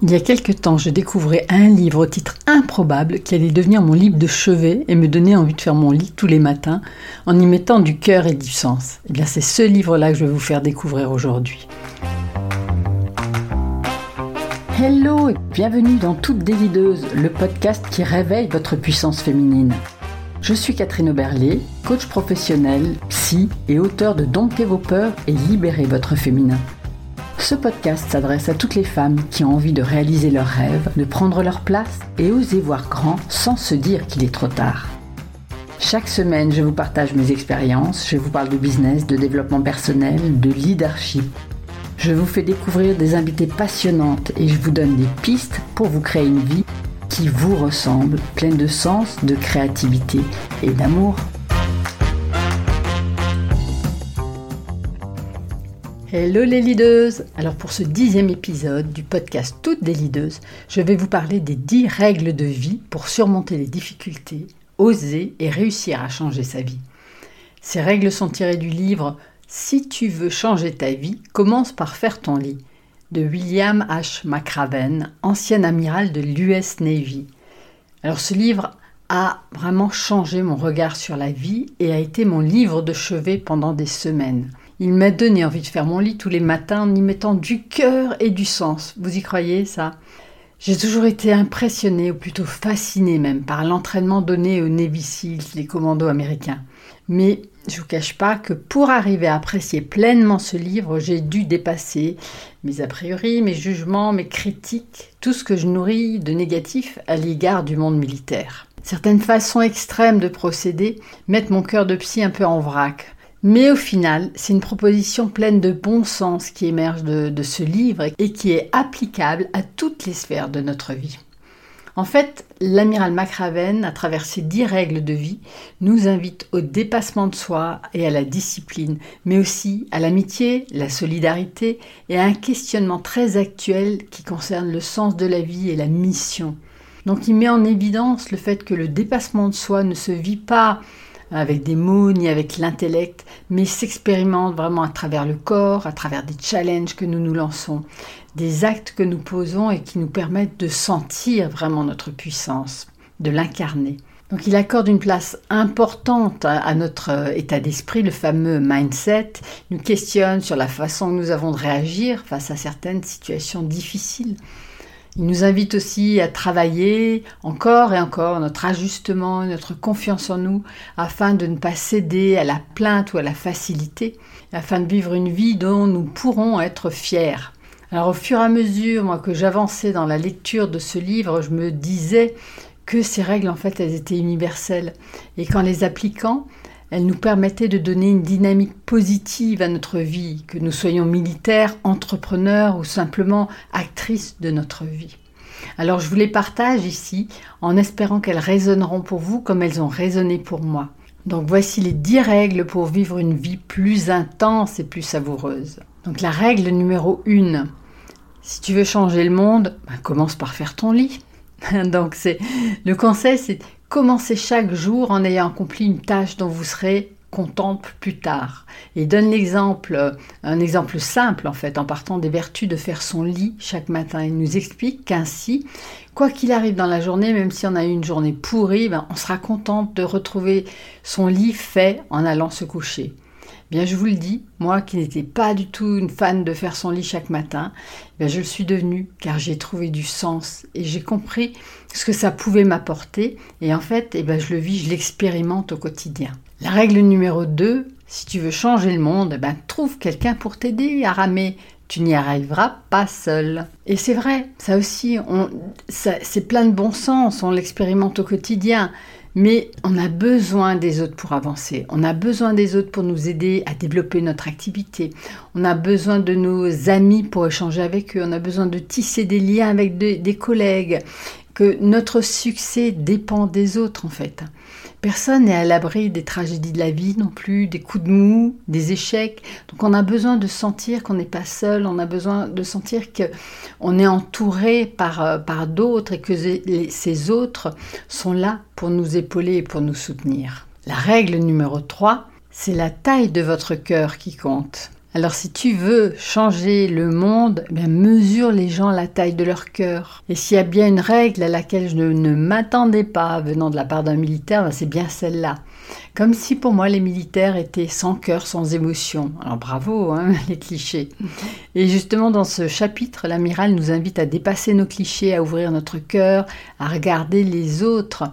Il y a quelque temps, je découvrais un livre au titre improbable qui allait devenir mon livre de chevet et me donner envie de faire mon lit tous les matins en y mettant du cœur et du sens. Eh bien, c'est ce livre-là que je vais vous faire découvrir aujourd'hui. Hello et bienvenue dans Toute Délideuse, le podcast qui réveille votre puissance féminine. Je suis Catherine Oberlé, coach professionnel, psy et auteur de Dompter vos peurs et libérer votre féminin. Ce podcast s'adresse à toutes les femmes qui ont envie de réaliser leurs rêves, de prendre leur place et oser voir grand sans se dire qu'il est trop tard. Chaque semaine, je vous partage mes expériences, je vous parle de business, de développement personnel, de leadership. Je vous fais découvrir des invités passionnantes et je vous donne des pistes pour vous créer une vie qui vous ressemble, pleine de sens, de créativité et d'amour. Hello les leaders Alors pour ce dixième épisode du podcast Toutes des leaders, je vais vous parler des dix règles de vie pour surmonter les difficultés, oser et réussir à changer sa vie. Ces règles sont tirées du livre Si tu veux changer ta vie, commence par faire ton lit de William H. McRaven, ancien amiral de l'US Navy. Alors ce livre a vraiment changé mon regard sur la vie et a été mon livre de chevet pendant des semaines. Il m'a donné envie de faire mon lit tous les matins en y mettant du cœur et du sens. Vous y croyez ça? J'ai toujours été impressionnée, ou plutôt fascinée même, par l'entraînement donné aux Navy Seals, les commandos américains. Mais je ne vous cache pas que pour arriver à apprécier pleinement ce livre, j'ai dû dépasser mes a priori, mes jugements, mes critiques, tout ce que je nourris de négatif à l'égard du monde militaire. Certaines façons extrêmes de procéder mettent mon cœur de psy un peu en vrac. Mais au final, c'est une proposition pleine de bon sens qui émerge de, ce livre et qui est applicable à toutes les sphères de notre vie. En fait, l'amiral Macraven, à travers ses dix règles de vie, nous invite au dépassement de soi et à la discipline, mais aussi à l'amitié, la solidarité et à un questionnement très actuel qui concerne le sens de la vie et la mission. Donc il met en évidence le fait que le dépassement de soi ne se vit pas avec des mots ni avec l'intellect, mais s'expérimente vraiment à travers le corps, à travers des challenges que nous nous lançons, des actes que nous posons et qui nous permettent de sentir vraiment notre puissance, de l'incarner. Donc il accorde une place importante à notre état d'esprit, le fameux mindset, nous questionne sur la façon que nous avons de réagir face à certaines situations difficiles. Il nous invite aussi à travailler encore et encore notre ajustement, notre confiance en nous, afin de ne pas céder à la plainte ou à la facilité, afin de vivre une vie dont nous pourrons être fiers. Alors au fur et à mesure moi, que j'avançais dans la lecture de ce livre, je me disais que ces règles en fait elles étaient universelles et qu'en les appliquant, elle nous permettait de donner une dynamique positive à notre vie, que nous soyons militaires, entrepreneurs ou simplement actrices de notre vie. Alors je vous les partage ici en espérant qu'elles résonneront pour vous comme elles ont résonné pour moi. Donc voici les 10 règles pour vivre une vie plus intense et plus savoureuse. Donc la règle numéro 1. Si tu veux changer le monde, ben, commence par faire ton lit. Donc c'est le conseil c'est Commencez chaque jour en ayant accompli une tâche dont vous serez contente plus tard. Et donne l'exemple, un exemple simple en fait, en partant des vertus de faire son lit chaque matin. Il nous explique qu'ainsi, quoi qu'il arrive dans la journée, même si on a eu une journée pourrie, ben, on sera contente de retrouver son lit fait en allant se coucher. Bien, je vous le dis, moi qui n'étais pas du tout une fan de faire son lit chaque matin, bien, je le suis devenue car j'ai trouvé du sens et j'ai compris ce que ça pouvait m'apporter. Et en fait, eh ben, je le vis, je l'expérimente au quotidien. La règle numéro 2, si tu veux changer le monde, eh trouve quelqu'un pour t'aider à ramer. Tu n'y arriveras pas seul. Et c'est vrai, ça aussi, c'est plein de bon sens, on l'expérimente au quotidien. Mais on a besoin des autres pour avancer. On a besoin des autres pour nous aider à développer notre activité. On a besoin de nos amis pour échanger avec eux. On a besoin de tisser des liens avec des collègues. Que notre succès dépend des autres en fait. Personne n'est à l'abri des tragédies de la vie non plus, des coups de mou, des échecs. Donc on a besoin de sentir qu'on n'est pas seul, on a besoin de sentir qu'on est entouré par, euh, par d'autres et que ces autres sont là pour nous épauler et pour nous soutenir. La règle numéro 3, c'est la taille de votre cœur qui compte. Alors si tu veux changer le monde, eh mesure les gens la taille de leur cœur. Et s'il y a bien une règle à laquelle je ne, m'attendais pas venant de la part d'un militaire, ben, c'est bien celle-là. Comme si pour moi les militaires étaient sans cœur, sans émotion. Alors bravo, hein, les clichés. Et justement dans ce chapitre, l'amiral nous invite à dépasser nos clichés, à ouvrir notre cœur, à regarder les autres.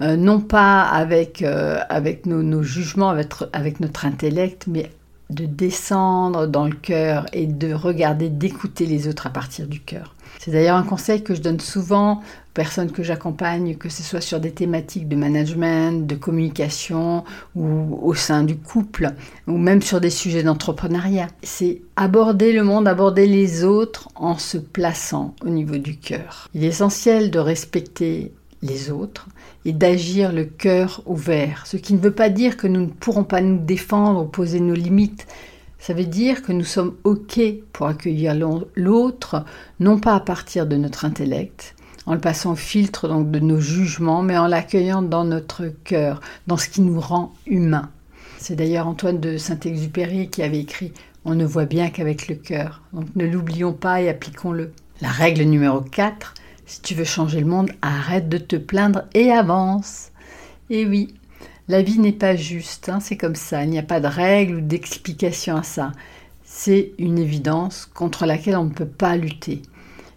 Euh, non pas avec, euh, nos, jugements, avec, avec notre intellect, mais de descendre dans le cœur et de regarder, d'écouter les autres à partir du cœur. C'est d'ailleurs un conseil que je donne souvent aux personnes que j'accompagne, que ce soit sur des thématiques de management, de communication ou au sein du couple, ou même sur des sujets d'entrepreneuriat. C'est aborder le monde, aborder les autres en se plaçant au niveau du cœur. Il est essentiel de respecter les autres et d'agir le cœur ouvert. Ce qui ne veut pas dire que nous ne pourrons pas nous défendre ou poser nos limites. Ça veut dire que nous sommes OK pour accueillir l'autre, non pas à partir de notre intellect, en le passant au filtre donc de nos jugements, mais en l'accueillant dans notre cœur, dans ce qui nous rend humains. C'est d'ailleurs Antoine de Saint-Exupéry qui avait écrit On ne voit bien qu'avec le cœur. Donc ne l'oublions pas et appliquons-le. La règle numéro 4, si tu veux changer le monde, arrête de te plaindre et avance. Et oui, la vie n'est pas juste, hein, c'est comme ça, il n'y a pas de règle ou d'explication à ça. C'est une évidence contre laquelle on ne peut pas lutter.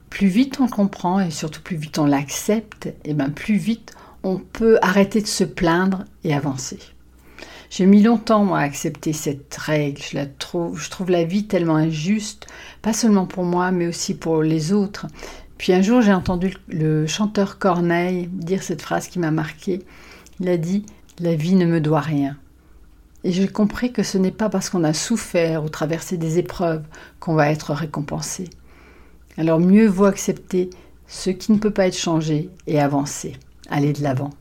Plus vite on comprend et surtout plus vite on l'accepte, et eh bien plus vite on peut arrêter de se plaindre et avancer. J'ai mis longtemps à accepter cette règle. Je la trouve, je trouve la vie tellement injuste, pas seulement pour moi, mais aussi pour les autres. Puis un jour, j'ai entendu le chanteur Corneille dire cette phrase qui m'a marqué. Il a dit La vie ne me doit rien. Et j'ai compris que ce n'est pas parce qu'on a souffert ou traversé des épreuves qu'on va être récompensé. Alors mieux vaut accepter ce qui ne peut pas être changé et avancer, aller de l'avant.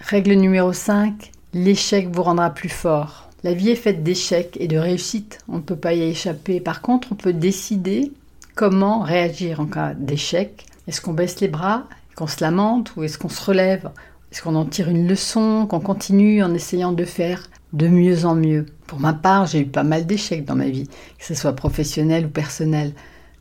Règle numéro 5, l'échec vous rendra plus fort. La vie est faite d'échecs et de réussites, on ne peut pas y échapper. Par contre, on peut décider comment réagir en cas d'échec? Est-ce qu'on baisse les bras, qu'on se lamente ou est-ce qu'on se relève? Est-ce qu'on en tire une leçon, qu'on continue en essayant de faire de mieux en mieux? Pour ma part, j'ai eu pas mal d'échecs dans ma vie, que ce soit professionnel ou personnel.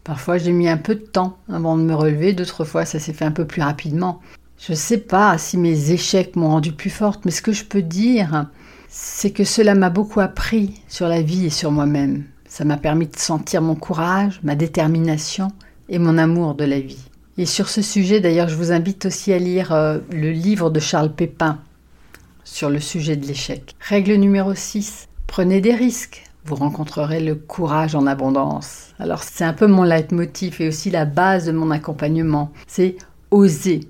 Parfois, j'ai mis un peu de temps avant de me relever, d'autres fois, ça s'est fait un peu plus rapidement. Je ne sais pas si mes échecs m'ont rendu plus forte, mais ce que je peux dire, c'est que cela m'a beaucoup appris sur la vie et sur moi-même. Ça m'a permis de sentir mon courage, ma détermination et mon amour de la vie. Et sur ce sujet, d'ailleurs, je vous invite aussi à lire euh, le livre de Charles Pépin sur le sujet de l'échec. Règle numéro 6. Prenez des risques. Vous rencontrerez le courage en abondance. Alors c'est un peu mon leitmotiv et aussi la base de mon accompagnement. C'est oser.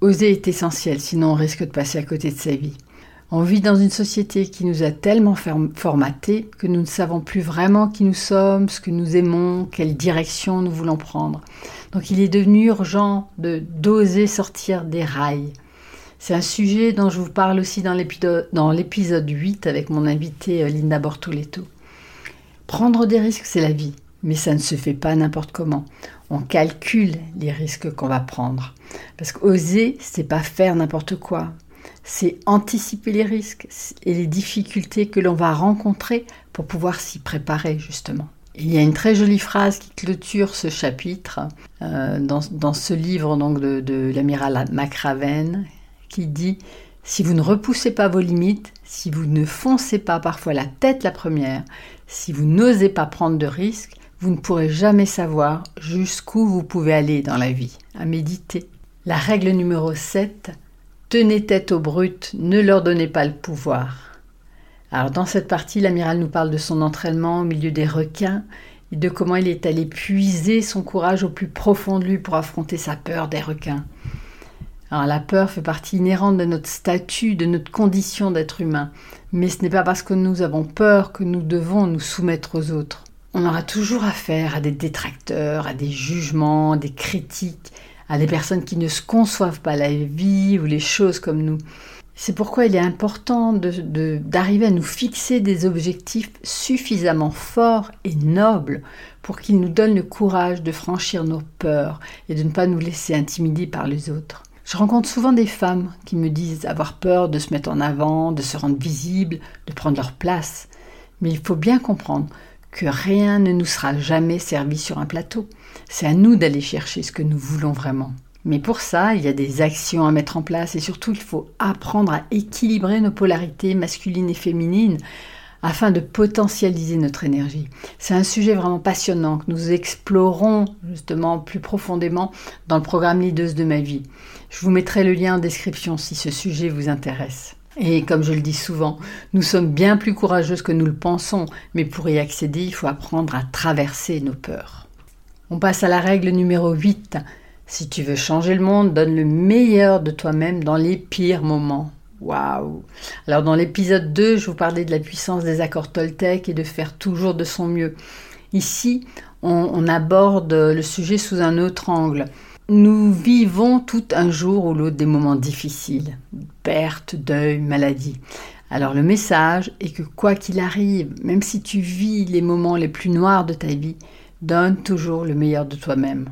Oser est essentiel, sinon on risque de passer à côté de sa vie. On vit dans une société qui nous a tellement formatés que nous ne savons plus vraiment qui nous sommes, ce que nous aimons, quelle direction nous voulons prendre. Donc il est devenu urgent de d'oser sortir des rails. C'est un sujet dont je vous parle aussi dans l'épisode 8 avec mon invité euh, Linda Bortoletto. Prendre des risques, c'est la vie, mais ça ne se fait pas n'importe comment. On calcule les risques qu'on va prendre. Parce qu'oser, c'est pas faire n'importe quoi. C'est anticiper les risques et les difficultés que l'on va rencontrer pour pouvoir s'y préparer justement. Il y a une très jolie phrase qui clôture ce chapitre euh, dans, ce livre donc de, l'amiral MacRaven qui dit Si vous ne repoussez pas vos limites, si vous ne foncez pas parfois la tête la première, si vous n'osez pas prendre de risques, vous ne pourrez jamais savoir jusqu'où vous pouvez aller dans la vie. À méditer. La règle numéro 7 Tenez tête aux brutes, ne leur donnez pas le pouvoir. Alors dans cette partie, l'amiral nous parle de son entraînement au milieu des requins et de comment il est allé puiser son courage au plus profond de lui pour affronter sa peur des requins. Alors la peur fait partie inhérente de notre statut, de notre condition d'être humain, mais ce n'est pas parce que nous avons peur que nous devons nous soumettre aux autres. On aura toujours affaire à des détracteurs, à des jugements, des critiques, à des personnes qui ne se conçoivent pas la vie ou les choses comme nous. C'est pourquoi il est important d'arriver à nous fixer des objectifs suffisamment forts et nobles pour qu'ils nous donnent le courage de franchir nos peurs et de ne pas nous laisser intimider par les autres. Je rencontre souvent des femmes qui me disent avoir peur de se mettre en avant, de se rendre visible, de prendre leur place. Mais il faut bien comprendre que rien ne nous sera jamais servi sur un plateau. C'est à nous d'aller chercher ce que nous voulons vraiment. Mais pour ça, il y a des actions à mettre en place et surtout il faut apprendre à équilibrer nos polarités masculines et féminines afin de potentialiser notre énergie. C'est un sujet vraiment passionnant que nous explorons justement plus profondément dans le programme Leaders de ma vie. Je vous mettrai le lien en description si ce sujet vous intéresse. Et comme je le dis souvent, nous sommes bien plus courageuses que nous le pensons, mais pour y accéder, il faut apprendre à traverser nos peurs. On passe à la règle numéro 8. Si tu veux changer le monde, donne le meilleur de toi-même dans les pires moments. Waouh Alors dans l'épisode 2, je vous parlais de la puissance des accords Toltec et de faire toujours de son mieux. Ici, on, aborde le sujet sous un autre angle. Nous vivons tout un jour ou l'autre des moments difficiles, perte, deuil, maladie. Alors le message est que quoi qu'il arrive, même si tu vis les moments les plus noirs de ta vie, donne toujours le meilleur de toi-même.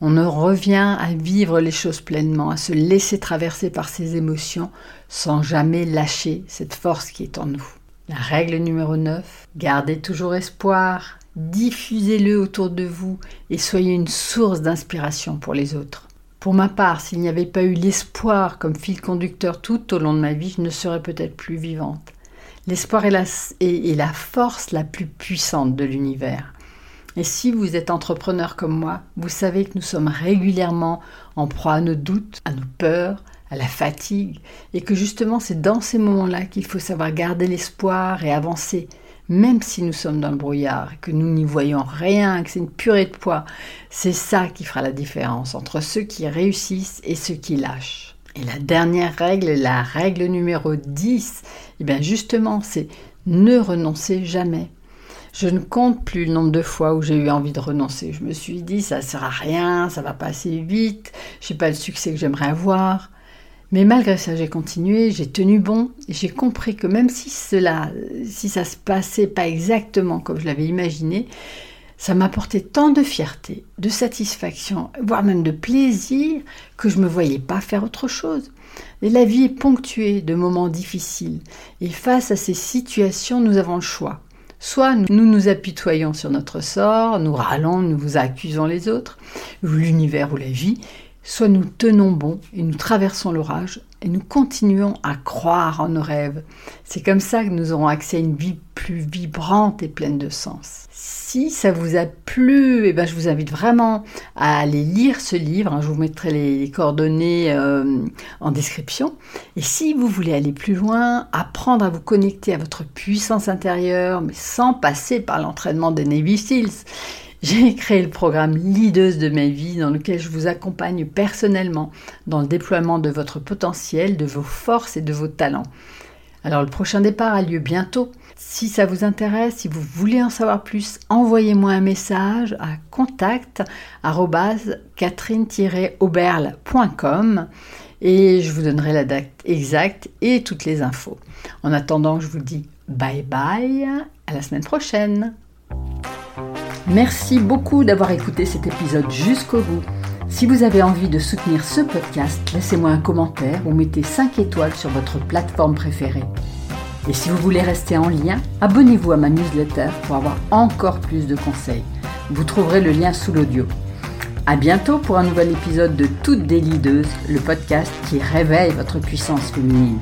On en revient à vivre les choses pleinement, à se laisser traverser par ses émotions sans jamais lâcher cette force qui est en nous. La règle numéro 9, gardez toujours espoir, diffusez-le autour de vous et soyez une source d'inspiration pour les autres. Pour ma part, s'il n'y avait pas eu l'espoir comme fil conducteur tout au long de ma vie, je ne serais peut-être plus vivante. L'espoir est la, est la force la plus puissante de l'univers. Et si vous êtes entrepreneur comme moi, vous savez que nous sommes régulièrement en proie à nos doutes, à nos peurs, à la fatigue, et que justement c'est dans ces moments-là qu'il faut savoir garder l'espoir et avancer, même si nous sommes dans le brouillard, que nous n'y voyons rien, que c'est une purée de poids. C'est ça qui fera la différence entre ceux qui réussissent et ceux qui lâchent. Et la dernière règle, la règle numéro 10, eh bien justement, c'est ne renoncez jamais. Je ne compte plus le nombre de fois où j'ai eu envie de renoncer. Je me suis dit, ça ne sert à rien, ça va pas assez vite, j'ai pas le succès que j'aimerais avoir. Mais malgré ça, j'ai continué, j'ai tenu bon et j'ai compris que même si cela, si ça se passait pas exactement comme je l'avais imaginé, ça m'apportait tant de fierté, de satisfaction, voire même de plaisir que je ne me voyais pas faire autre chose. Et la vie est ponctuée de moments difficiles et face à ces situations, nous avons le choix. Soit nous nous apitoyons sur notre sort, nous râlons, nous accusons les autres, l'univers ou la vie, soit nous tenons bon et nous traversons l'orage et nous continuons à croire en nos rêves. C'est comme ça que nous aurons accès à une vie plus vibrante et pleine de sens. Si ça vous a plu, eh ben je vous invite vraiment à aller lire ce livre. Je vous mettrai les, coordonnées euh, en description. Et si vous voulez aller plus loin, apprendre à vous connecter à votre puissance intérieure, mais sans passer par l'entraînement des Navy Seals, j'ai créé le programme Leaders de ma vie dans lequel je vous accompagne personnellement dans le déploiement de votre potentiel, de vos forces et de vos talents. Alors le prochain départ a lieu bientôt. Si ça vous intéresse, si vous voulez en savoir plus, envoyez-moi un message à contact catherine-auberle.com et je vous donnerai la date exacte et toutes les infos. En attendant, je vous dis bye bye, à la semaine prochaine. Merci beaucoup d'avoir écouté cet épisode jusqu'au bout. Si vous avez envie de soutenir ce podcast, laissez-moi un commentaire ou mettez 5 étoiles sur votre plateforme préférée. Et si vous voulez rester en lien, abonnez-vous à ma newsletter pour avoir encore plus de conseils. Vous trouverez le lien sous l'audio. À bientôt pour un nouvel épisode de Toutes des Leaders, le podcast qui réveille votre puissance féminine.